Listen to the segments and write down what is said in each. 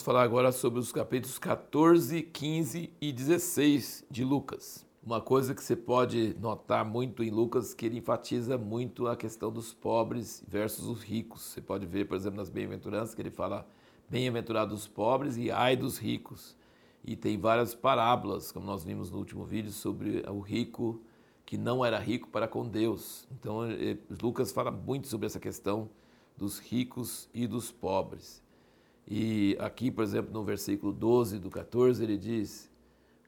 vamos falar agora sobre os capítulos 14, 15 e 16 de Lucas. Uma coisa que você pode notar muito em Lucas que ele enfatiza muito a questão dos pobres versus os ricos. Você pode ver, por exemplo, nas bem-aventuranças que ele fala bem-aventurados os pobres e ai dos ricos. E tem várias parábolas, como nós vimos no último vídeo, sobre o rico que não era rico para com Deus. Então, eh, Lucas fala muito sobre essa questão dos ricos e dos pobres. E aqui, por exemplo, no versículo 12 do 14, ele diz: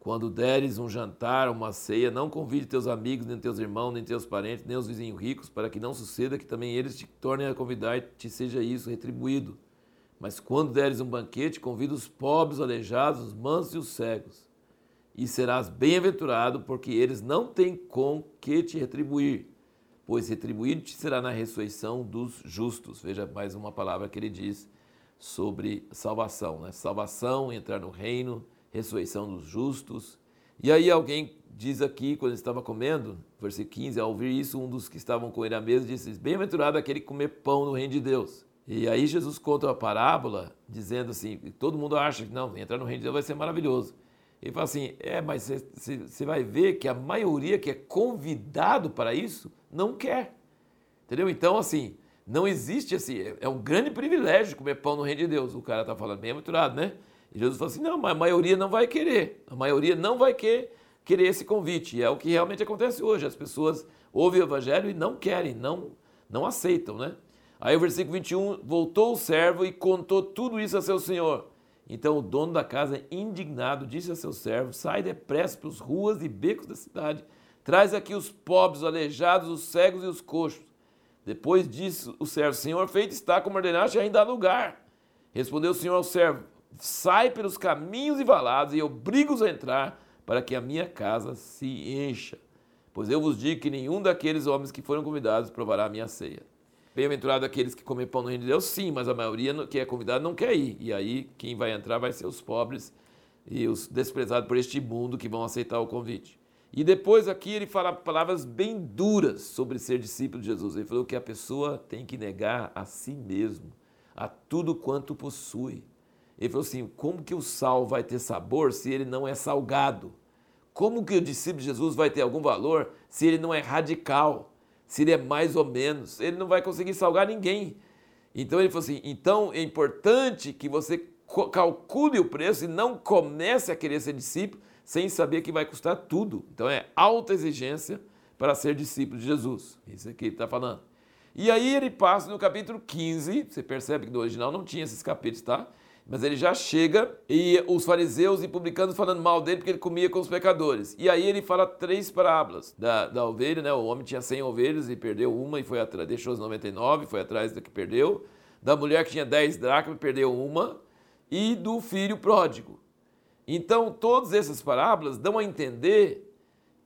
Quando deres um jantar, uma ceia, não convide teus amigos, nem teus irmãos, nem teus parentes, nem os vizinhos ricos, para que não suceda que também eles te tornem a convidar e te seja isso retribuído. Mas quando deres um banquete, convida os pobres, os aleijados, os mansos e os cegos. E serás bem-aventurado, porque eles não têm com que te retribuir, pois retribuído te será na ressurreição dos justos. Veja mais uma palavra que ele diz sobre salvação, né? Salvação, entrar no reino, ressurreição dos justos. E aí alguém diz aqui, quando estava comendo, versículo 15, ao ouvir isso, um dos que estavam com ele à mesa disse, bem-aventurado aquele que comer pão no reino de Deus. E aí Jesus conta uma parábola dizendo assim, todo mundo acha que não, entrar no reino de Deus vai ser maravilhoso. Ele fala assim, é, mas você vai ver que a maioria que é convidado para isso não quer. Entendeu? Então, assim, não existe assim, é, um grande privilégio comer pão no reino de Deus. O cara está falando bem aventurado, né? E Jesus fala assim, não, mas a maioria não vai querer. A maioria não vai querer, querer esse convite. E é o que realmente acontece hoje. As pessoas ouvem o evangelho e não querem, não, não aceitam, né? Aí o versículo 21, voltou o servo e contou tudo isso a seu senhor. Então o dono da casa, indignado, disse a seu servo, sai depressa para as ruas e becos da cidade, traz aqui os pobres, os aleijados, os cegos e os coxos. Depois disse o servo, senhor, feito está como ordenaste, ainda há lugar. Respondeu o senhor ao servo, sai pelos caminhos e valados e obriga-os a entrar, para que a minha casa se encha. Pois eu vos digo que nenhum daqueles homens que foram convidados provará a minha ceia. Bem-aventurado aqueles que comem pão no reino de Deus, sim, mas a maioria que é convidado não quer ir. E aí quem vai entrar vai ser os pobres e os desprezados por este mundo que vão aceitar o convite. E depois aqui ele fala palavras bem duras sobre ser discípulo de Jesus. Ele falou que a pessoa tem que negar a si mesmo, a tudo quanto possui. Ele falou assim: como que o sal vai ter sabor se ele não é salgado? Como que o discípulo de Jesus vai ter algum valor se ele não é radical? se ele é mais ou menos, ele não vai conseguir salgar ninguém. Então ele falou assim: então é importante que você calcule o preço e não comece a querer ser discípulo sem saber que vai custar tudo. Então é alta exigência para ser discípulo de Jesus. Isso aqui ele está falando. E aí ele passa no capítulo 15, você percebe que no original não tinha esses capítulos, tá? Mas ele já chega e os fariseus e publicanos falando mal dele porque ele comia com os pecadores. E aí ele fala três parábolas da, da ovelha, né? O homem tinha 100 ovelhas e perdeu uma e foi atrás, deixou as 99, foi atrás da que perdeu. Da mulher que tinha 10 dracmas e perdeu uma. E do filho pródigo. Então, todas essas parábolas dão a entender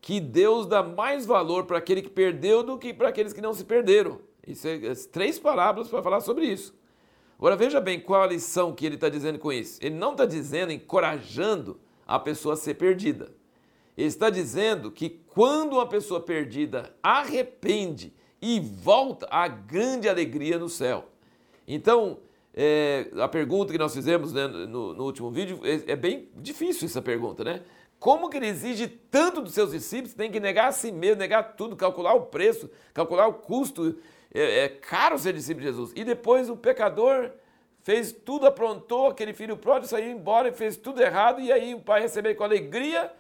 que Deus dá mais valor para aquele que perdeu do que para aqueles que não se perderam. Isso é, é três parábolas para falar sobre isso. Agora veja bem qual a lição que ele está dizendo com isso. Ele não está dizendo encorajando a pessoa a ser perdida. Ele está dizendo que quando uma pessoa perdida arrepende e volta, há grande alegria no céu. Então, é, a pergunta que nós fizemos né, no, no, último vídeo é, é, bem difícil essa pergunta, né? Como que ele exige tanto dos seus discípulos, tem que negar a si mesmo, negar tudo, calcular o preço, calcular o custo é, é caro ser discípulo de Jesus. E depois o pecador fez tudo, aprontou, aquele filho pródigo saiu embora e fez tudo errado, e aí o pai recebeu com alegria,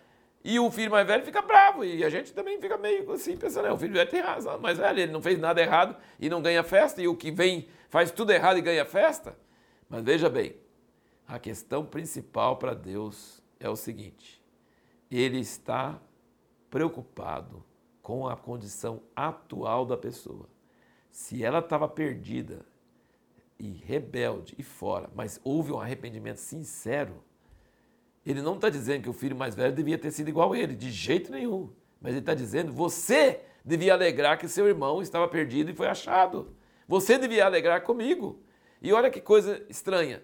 e o filho mais velho fica bravo. E a gente também fica meio assim, pensando, é, o filho velho tem razão, mas velho, ele não fez nada errado e não ganha festa, e o que vem faz tudo errado e ganha festa. Mas veja bem, a questão principal para Deus é o seguinte: Ele está preocupado com a condição atual da pessoa. Se ela estava perdida e rebelde e fora, mas houve um arrependimento sincero, ele não está dizendo que o filho mais velho devia ter sido igual a ele, de jeito nenhum. Mas ele está dizendo, você devia alegrar que seu irmão estava perdido e foi achado. Você devia alegrar comigo. E olha que coisa estranha.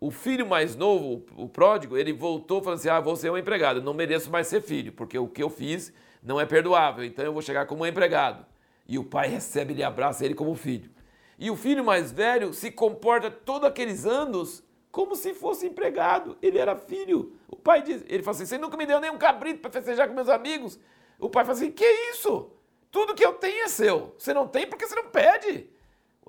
O filho mais novo, o pródigo, ele voltou falando assim: Ah, você é um empregado, não mereço mais ser filho, porque o que eu fiz não é perdoável, então eu vou chegar como um empregado. E o pai recebe e abraça ele como filho. E o filho mais velho se comporta todos aqueles anos como se fosse empregado. Ele era filho. O pai diz, ele fala assim: Você nunca me deu nenhum cabrito para festejar com meus amigos. O pai fala assim: Que isso? Tudo que eu tenho é seu. Você não tem porque você não pede.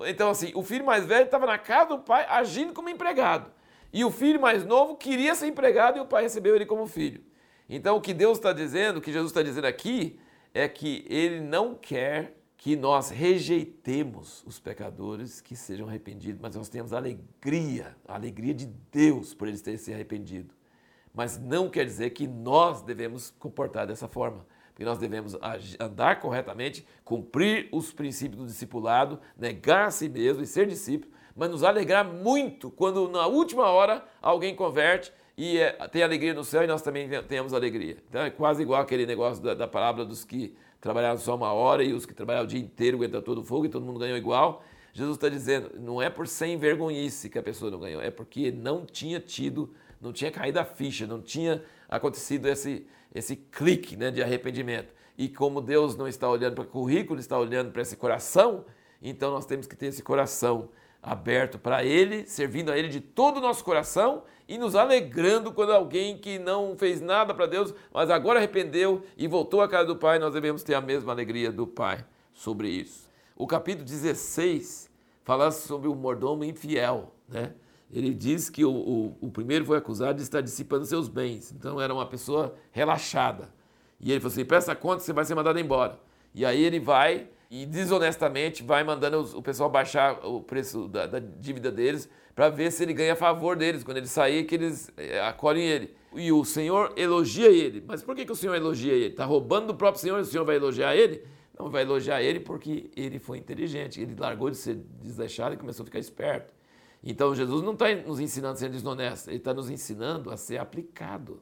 Então, assim, o filho mais velho estava na casa do pai agindo como empregado. E o filho mais novo queria ser empregado e o pai recebeu ele como filho. Então, o que Deus está dizendo, o que Jesus está dizendo aqui, é que ele não quer que nós rejeitemos os pecadores que sejam arrependidos, mas nós temos alegria, a alegria de Deus por eles terem se arrependido. Mas não quer dizer que nós devemos comportar dessa forma, porque nós devemos andar corretamente, cumprir os princípios do discipulado, negar a si mesmo e ser discípulo, mas nos alegrar muito quando na última hora alguém converte e é, tem alegria no céu e nós também temos alegria. Então é quase igual aquele negócio da, da parábola dos que trabalharam só uma hora e os que trabalharam o dia inteiro aguentam todo o fogo e todo mundo ganhou igual. Jesus está dizendo, não é por sem vergonhice que a pessoa não ganhou, é porque não tinha tido, não tinha caído a ficha, não tinha acontecido esse, esse clique né, de arrependimento. E como Deus não está olhando para o currículo, está olhando para esse coração, então nós temos que ter esse coração aberto para Ele, servindo a Ele de todo o nosso coração e nos alegrando quando alguém que não fez nada para Deus, mas agora arrependeu e voltou à casa do Pai, nós devemos ter a mesma alegria do Pai sobre isso. O capítulo 16 fala sobre o mordomo infiel, né? Ele diz que o, o, o primeiro foi acusado de estar dissipando seus bens, então era uma pessoa relaxada. E ele falou assim: presta conta, você vai ser mandado embora. E aí ele vai e desonestamente vai mandando o pessoal baixar o preço da, da dívida deles para ver se ele ganha favor deles. Quando ele sair, que eles é, acolhem ele. E o Senhor elogia ele. Mas por que, que o Senhor elogia ele? Está roubando do próprio Senhor e o Senhor vai elogiar ele? Não, vai elogiar ele porque ele foi inteligente. Ele largou de ser desleixado e começou a ficar esperto. Então Jesus não está nos ensinando a ser desonesto, ele está nos ensinando a ser aplicado,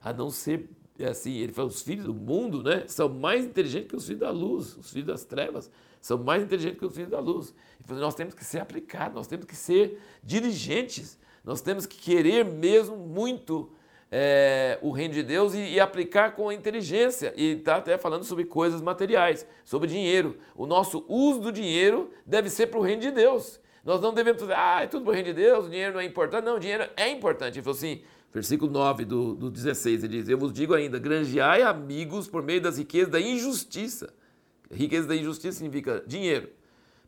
a não ser é assim, ele fala, os filhos do mundo né, são mais inteligentes que os filhos da luz, os filhos das trevas são mais inteligentes que os filhos da luz. Ele nós temos que ser aplicados, nós temos que ser dirigentes, nós temos que querer mesmo muito é, o reino de Deus e, e, aplicar com a inteligência. E está até falando sobre coisas materiais, sobre dinheiro. O nosso uso do dinheiro deve ser para o reino de Deus. Nós não devemos dizer, ah, é tudo para o reino de Deus, o dinheiro não é importante. Não, o dinheiro é importante. Ele falou assim, versículo 9 do, do 16, ele diz: Eu vos digo ainda, granjeai amigos por meio das riquezas da injustiça. Riqueza da injustiça significa dinheiro.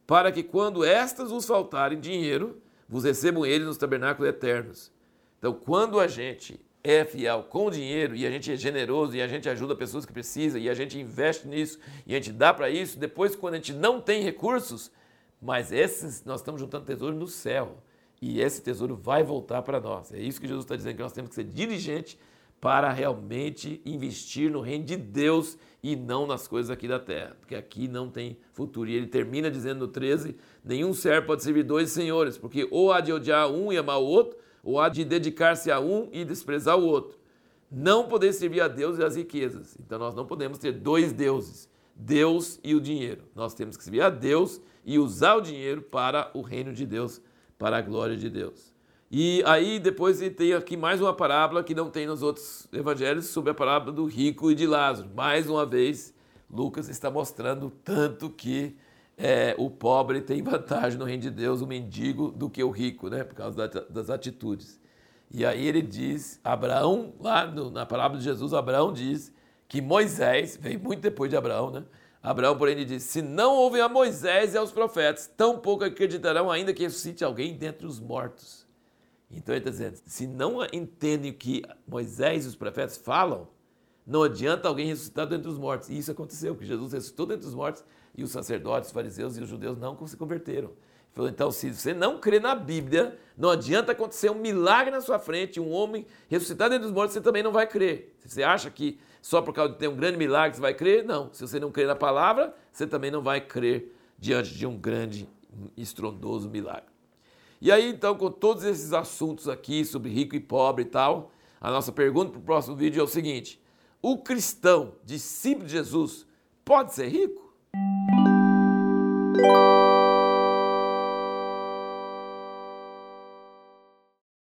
Para que quando estas vos faltarem dinheiro, vos recebam eles nos tabernáculos eternos. Então, quando a gente é fiel com dinheiro e a gente é generoso e a gente ajuda pessoas que precisam e a gente investe nisso e a gente dá para isso, depois, quando a gente não tem recursos, mas esses nós estamos juntando tesouro no céu e esse tesouro vai voltar para nós. É isso que Jesus está dizendo, que nós temos que ser diligentes para realmente investir no reino de Deus e não nas coisas aqui da terra, porque aqui não tem futuro. E ele termina dizendo no 13: nenhum servo pode servir dois senhores, porque ou há de odiar um e amar o outro, ou há de dedicar-se a um e desprezar o outro. Não poder servir a Deus e as riquezas. Então nós não podemos ter dois deuses, Deus e o dinheiro. Nós temos que servir a Deus e usar o dinheiro para o reino de Deus para a glória de Deus. E aí depois ele tem aqui mais uma parábola que não tem nos outros evangelhos sobre a parábola do rico e de Lázaro. Mais uma vez, Lucas está mostrando tanto que é, o pobre tem vantagem no reino de Deus, o mendigo, do que o rico, né? Por causa das atitudes. E aí ele diz, Abraão, lá no, na parábola de Jesus, Abraão diz que Moisés, veio muito depois de Abraão, né? Abraão, porém, lhe disse: Se não ouvem a Moisés e aos profetas, tampouco acreditarão, ainda que ressuscite alguém dentre os mortos. Então ele está dizendo: se não entendem o que Moisés e os profetas falam, não adianta alguém ressuscitar dentre os mortos. E isso aconteceu, porque Jesus ressuscitou dentre os mortos e os sacerdotes, os fariseus e os judeus não se converteram. Ele falou, então, se você não crê na Bíblia, não adianta acontecer um milagre na sua frente, um homem ressuscitar dentre os mortos, você também não vai crer. Você acha que só por causa de ter um grande milagre você vai crer? Não. Se você não crer na palavra, você também não vai crer diante de um grande, estrondoso milagre. E aí, então, com todos esses assuntos aqui sobre rico e pobre e tal, a nossa pergunta para o próximo vídeo é o seguinte: o cristão, discípulo de Jesus, pode ser rico?